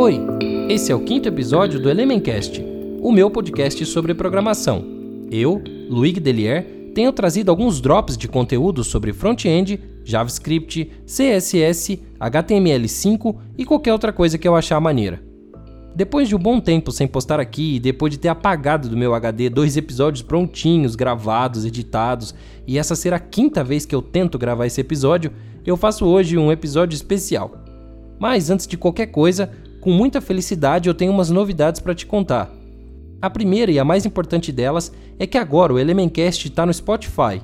Oi, esse é o quinto episódio do Elementcast, o meu podcast sobre programação. Eu, Luigi Delier, tenho trazido alguns drops de conteúdo sobre front-end, JavaScript, CSS, HTML5 e qualquer outra coisa que eu achar maneira. Depois de um bom tempo sem postar aqui e depois de ter apagado do meu HD dois episódios prontinhos, gravados, editados, e essa ser a quinta vez que eu tento gravar esse episódio, eu faço hoje um episódio especial. Mas antes de qualquer coisa, com muita felicidade eu tenho umas novidades para te contar. A primeira e a mais importante delas é que agora o Elementcast está no Spotify.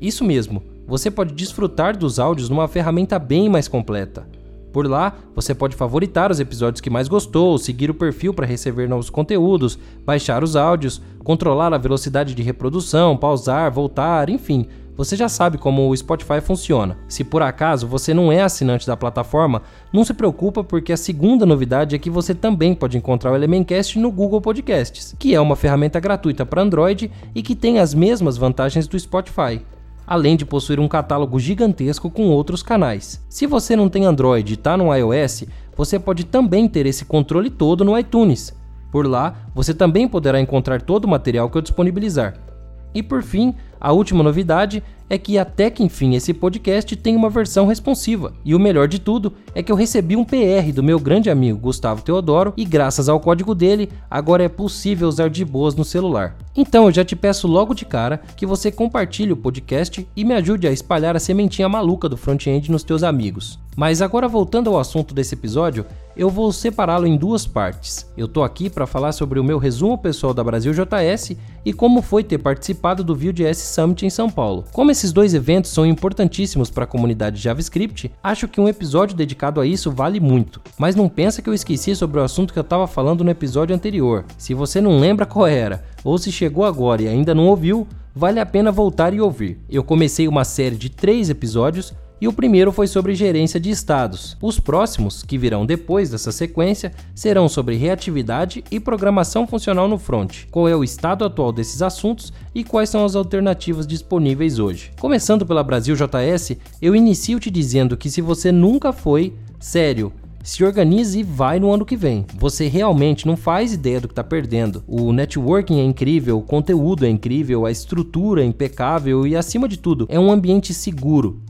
Isso mesmo, você pode desfrutar dos áudios numa ferramenta bem mais completa. Por lá, você pode favoritar os episódios que mais gostou, seguir o perfil para receber novos conteúdos, baixar os áudios, controlar a velocidade de reprodução, pausar, voltar, enfim. Você já sabe como o Spotify funciona. Se por acaso você não é assinante da plataforma, não se preocupa porque a segunda novidade é que você também pode encontrar o Elementcast no Google Podcasts, que é uma ferramenta gratuita para Android e que tem as mesmas vantagens do Spotify além de possuir um catálogo gigantesco com outros canais. Se você não tem Android e está no iOS, você pode também ter esse controle todo no iTunes. Por lá, você também poderá encontrar todo o material que eu disponibilizar. E por fim, a última novidade é que até que enfim esse podcast tem uma versão responsiva. E o melhor de tudo é que eu recebi um PR do meu grande amigo Gustavo Teodoro e graças ao código dele, agora é possível usar de boas no celular. Então eu já te peço logo de cara que você compartilhe o podcast e me ajude a espalhar a sementinha maluca do front-end nos teus amigos. Mas agora voltando ao assunto desse episódio, eu vou separá-lo em duas partes. Eu tô aqui para falar sobre o meu resumo pessoal da Brasil JS e como foi ter participado do Vue.js Summit em São Paulo. Como esses dois eventos são importantíssimos para a comunidade JavaScript, acho que um episódio dedicado a isso vale muito. Mas não pensa que eu esqueci sobre o assunto que eu estava falando no episódio anterior. Se você não lembra qual era, ou se chegou agora e ainda não ouviu, vale a pena voltar e ouvir. Eu comecei uma série de três episódios e o primeiro foi sobre gerência de estados. Os próximos, que virão depois dessa sequência, serão sobre reatividade e programação funcional no front, qual é o estado atual desses assuntos e quais são as alternativas disponíveis hoje. Começando pela Brasil JS, eu inicio te dizendo que se você nunca foi, sério, se organize e vai no ano que vem. Você realmente não faz ideia do que está perdendo. O networking é incrível, o conteúdo é incrível, a estrutura é impecável e, acima de tudo, é um ambiente seguro.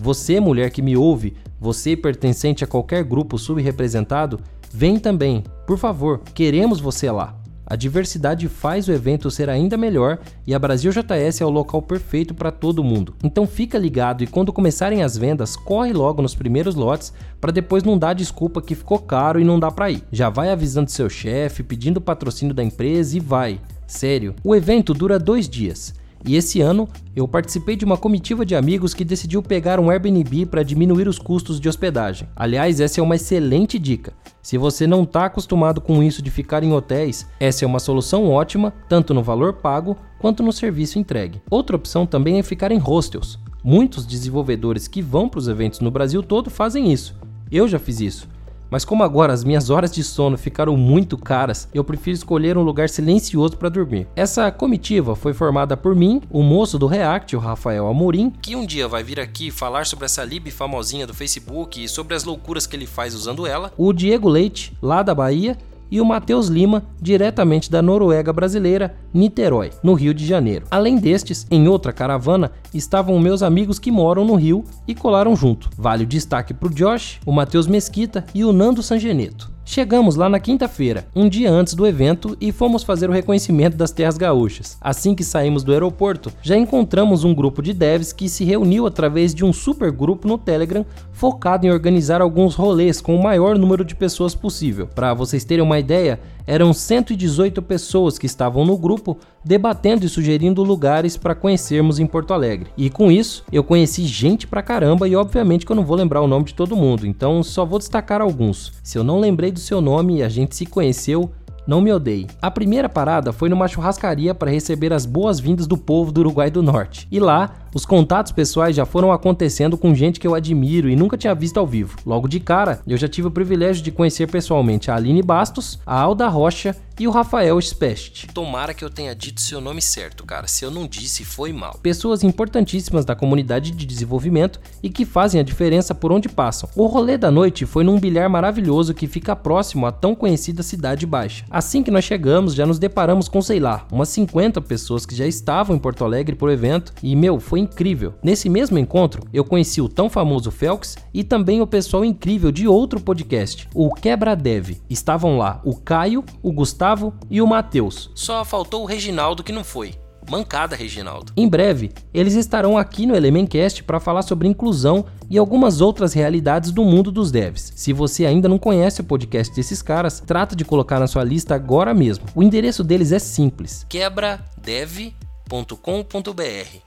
Você, mulher que me ouve, você pertencente a qualquer grupo subrepresentado, vem também. Por favor, queremos você lá. A diversidade faz o evento ser ainda melhor e a Brasil JS é o local perfeito para todo mundo. Então fica ligado e quando começarem as vendas, corre logo nos primeiros lotes para depois não dar desculpa que ficou caro e não dá para ir. Já vai avisando seu chefe, pedindo patrocínio da empresa e vai. Sério, o evento dura dois dias. E esse ano eu participei de uma comitiva de amigos que decidiu pegar um Airbnb para diminuir os custos de hospedagem. Aliás, essa é uma excelente dica. Se você não está acostumado com isso de ficar em hotéis, essa é uma solução ótima, tanto no valor pago quanto no serviço entregue. Outra opção também é ficar em hostels. Muitos desenvolvedores que vão para os eventos no Brasil todo fazem isso. Eu já fiz isso. Mas como agora as minhas horas de sono ficaram muito caras, eu prefiro escolher um lugar silencioso para dormir. Essa comitiva foi formada por mim, o moço do React, o Rafael Amorim, que um dia vai vir aqui falar sobre essa lib famosinha do Facebook e sobre as loucuras que ele faz usando ela, o Diego Leite, lá da Bahia, e o Matheus Lima, diretamente da Noruega brasileira, Niterói, no Rio de Janeiro. Além destes, em outra caravana estavam meus amigos que moram no Rio e colaram junto. Vale o destaque para o Josh, o Matheus Mesquita e o Nando Sangeneto. Chegamos lá na quinta-feira, um dia antes do evento, e fomos fazer o reconhecimento das terras gaúchas. Assim que saímos do aeroporto, já encontramos um grupo de devs que se reuniu através de um super grupo no Telegram focado em organizar alguns rolês com o maior número de pessoas possível. Para vocês terem uma ideia, eram 118 pessoas que estavam no grupo debatendo e sugerindo lugares para conhecermos em Porto Alegre. E com isso, eu conheci gente pra caramba e obviamente que eu não vou lembrar o nome de todo mundo, então só vou destacar alguns. Se eu não lembrei do seu nome e a gente se conheceu, não me odeie. A primeira parada foi numa churrascaria para receber as boas-vindas do povo do Uruguai do Norte. E lá, Os contatos pessoais já foram acontecendo com gente que eu admiro e nunca tinha visto ao vivo. Logo de cara, eu já tive o privilégio de conhecer pessoalmente a Aline Bastos, a Alda Rocha e o Rafael Spest. Tomara que eu tenha dito seu nome certo, cara. Se eu não disse, foi mal. Pessoas importantíssimas da comunidade de desenvolvimento e que fazem a diferença por onde passam. O rolê da noite foi num bilhar maravilhoso que fica próximo à tão conhecida Cidade Baixa. Assim que nós chegamos, já nos deparamos com, sei lá, umas 50 pessoas que já estavam em Porto Alegre por evento e, meu, foi incrível. Nesse mesmo encontro, eu conheci o tão famoso Felix e também o pessoal incrível de outro podcast, o Quebra Dev. Estavam lá o Caio, o Gustavo e o Matheus. Só faltou o Reginaldo que não foi. Mancada, Reginaldo. Em breve, eles estarão aqui no Elementcast para falar sobre inclusão e algumas outras realidades do mundo dos devs. Se você ainda não conhece o podcast desses caras, trata de colocar na sua lista agora mesmo. O endereço deles é simples: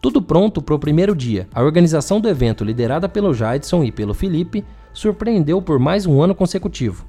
Tudo pronto para o primeiro dia. A organização do evento, liderada pelo Jadson e pelo Felipe, surpreendeu por mais um ano consecutivo.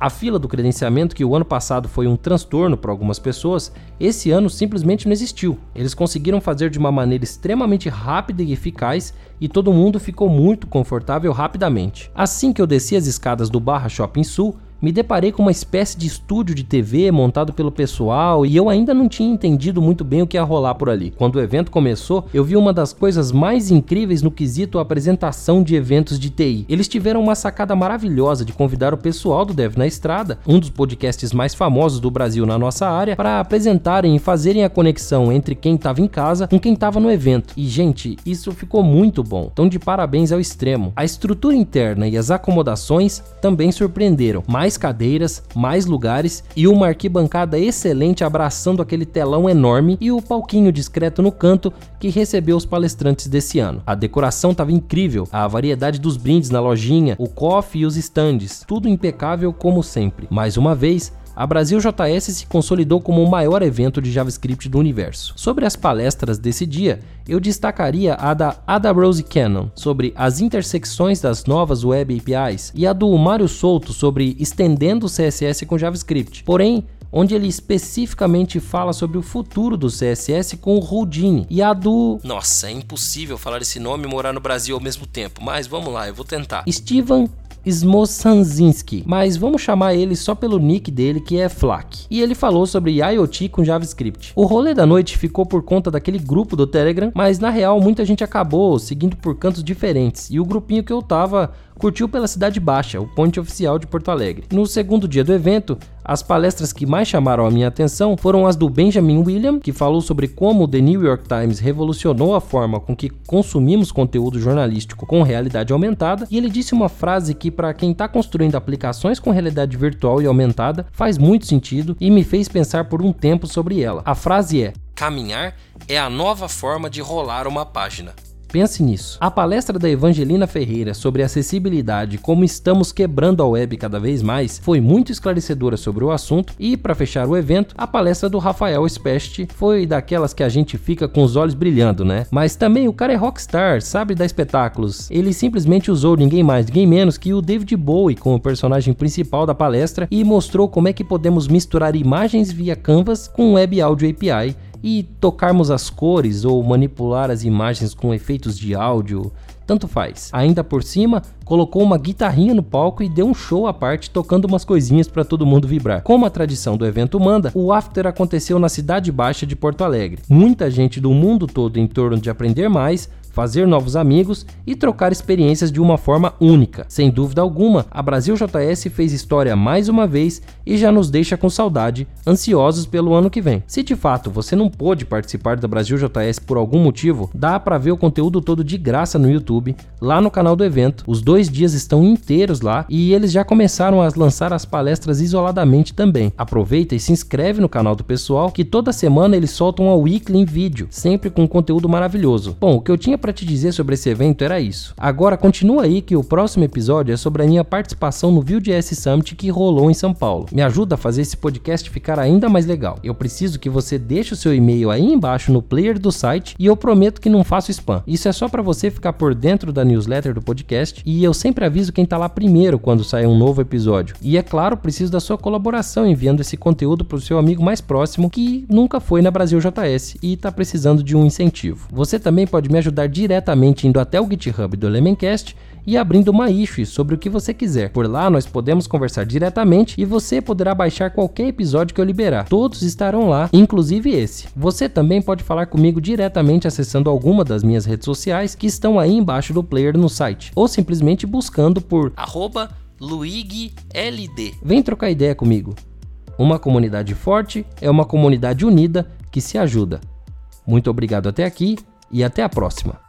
A fila do credenciamento, que o ano passado foi um transtorno para algumas pessoas, esse ano simplesmente não existiu. Eles conseguiram fazer de uma maneira extremamente rápida e eficaz e todo mundo ficou muito confortável rapidamente. Assim que eu desci as escadas do Barra Shopping Sul, me deparei com uma espécie de estúdio de TV montado pelo pessoal e eu ainda não tinha entendido muito bem o que ia rolar por ali. Quando o evento começou, eu vi uma das coisas mais incríveis no quesito apresentação de eventos de TI. Eles tiveram uma sacada maravilhosa de convidar o pessoal do Dev na Estrada, um dos podcasts mais famosos do Brasil na nossa área, para apresentarem e fazerem a conexão entre quem estava em casa com quem estava no evento. E gente, isso ficou muito bom. Então de parabéns ao extremo. A estrutura interna e as acomodações também surpreenderam. Mais mais cadeiras, mais lugares e uma arquibancada excelente abraçando aquele telão enorme e o palquinho discreto no canto que recebeu os palestrantes desse ano. A decoração estava incrível, a variedade dos brindes na lojinha, o coffee e os stands, tudo impecável como sempre. Mais uma vez, a Brasil JS se consolidou como o maior evento de JavaScript do universo. Sobre as palestras desse dia, eu destacaria a da Ada Rose Cannon sobre as intersecções das novas Web APIs e a do Mário Souto sobre estendendo o CSS com JavaScript. Porém, onde ele especificamente fala sobre o futuro do CSS com o Houdini e a do. Nossa, é impossível falar esse nome e morar no Brasil ao mesmo tempo, mas vamos lá, eu vou tentar. Steven Smosanzinski, mas vamos chamar ele só pelo nick dele que é Flak. E ele falou sobre IoT com JavaScript. O rolê da noite ficou por conta daquele grupo do Telegram, mas na real muita gente acabou seguindo por cantos diferentes. E o grupinho que eu tava curtiu pela Cidade Baixa, o ponte oficial de Porto Alegre. No segundo dia do evento, as palestras que mais chamaram a minha atenção foram as do Benjamin William, que falou sobre como o The New York Times revolucionou a forma com que consumimos conteúdo jornalístico com realidade aumentada, e ele disse uma frase que para quem está construindo aplicações com realidade virtual e aumentada faz muito sentido e me fez pensar por um tempo sobre ela. A frase é: Caminhar é a nova forma de rolar uma página. Pense nisso. A palestra da Evangelina Ferreira sobre acessibilidade como estamos quebrando a web cada vez mais foi muito esclarecedora sobre o assunto e, para fechar o evento, a palestra do Rafael Spest foi daquelas que a gente fica com os olhos brilhando, né? Mas também o cara é rockstar, sabe dar espetáculos. Ele simplesmente usou ninguém mais, ninguém menos que o David Bowie como personagem principal da palestra e mostrou como é que podemos misturar imagens via Canvas com Web Audio API e tocarmos as cores ou manipular as imagens com efeitos de áudio, tanto faz. Ainda por cima, colocou uma guitarrinha no palco e deu um show à parte tocando umas coisinhas para todo mundo vibrar. Como a tradição do evento manda, o after aconteceu na cidade baixa de Porto Alegre. Muita gente do mundo todo em torno de aprender mais fazer novos amigos e trocar experiências de uma forma única. Sem dúvida alguma, a Brasil JS fez história mais uma vez e já nos deixa com saudade, ansiosos pelo ano que vem. Se de fato você não pôde participar da Brasil JS por algum motivo, dá para ver o conteúdo todo de graça no YouTube, lá no canal do evento. Os dois dias estão inteiros lá e eles já começaram a lançar as palestras isoladamente também. Aproveita e se inscreve no canal do pessoal que toda semana eles soltam a weekly em vídeo, sempre com conteúdo maravilhoso. Bom, o que eu tinha para te dizer sobre esse evento era isso. Agora continua aí que o próximo episódio é sobre a minha participação no Vue.js Summit que rolou em São Paulo. Me ajuda a fazer esse podcast ficar ainda mais legal. Eu preciso que você deixe o seu e-mail aí embaixo no player do site e eu prometo que não faço spam. Isso é só para você ficar por dentro da newsletter do podcast e eu sempre aviso quem tá lá primeiro quando sai um novo episódio. E é claro, preciso da sua colaboração enviando esse conteúdo para o seu amigo mais próximo que nunca foi na Brasil JS e está precisando de um incentivo. Você também pode me ajudar diretamente indo até o GitHub do Elementcast e abrindo uma issue sobre o que você quiser. Por lá nós podemos conversar diretamente e você poderá baixar qualquer episódio que eu liberar. Todos estarão lá, inclusive esse. Você também pode falar comigo diretamente acessando alguma das minhas redes sociais que estão aí embaixo do player no site, ou simplesmente buscando por arroba LuigLD. Vem trocar ideia comigo. Uma comunidade forte é uma comunidade unida que se ajuda. Muito obrigado até aqui e até a próxima.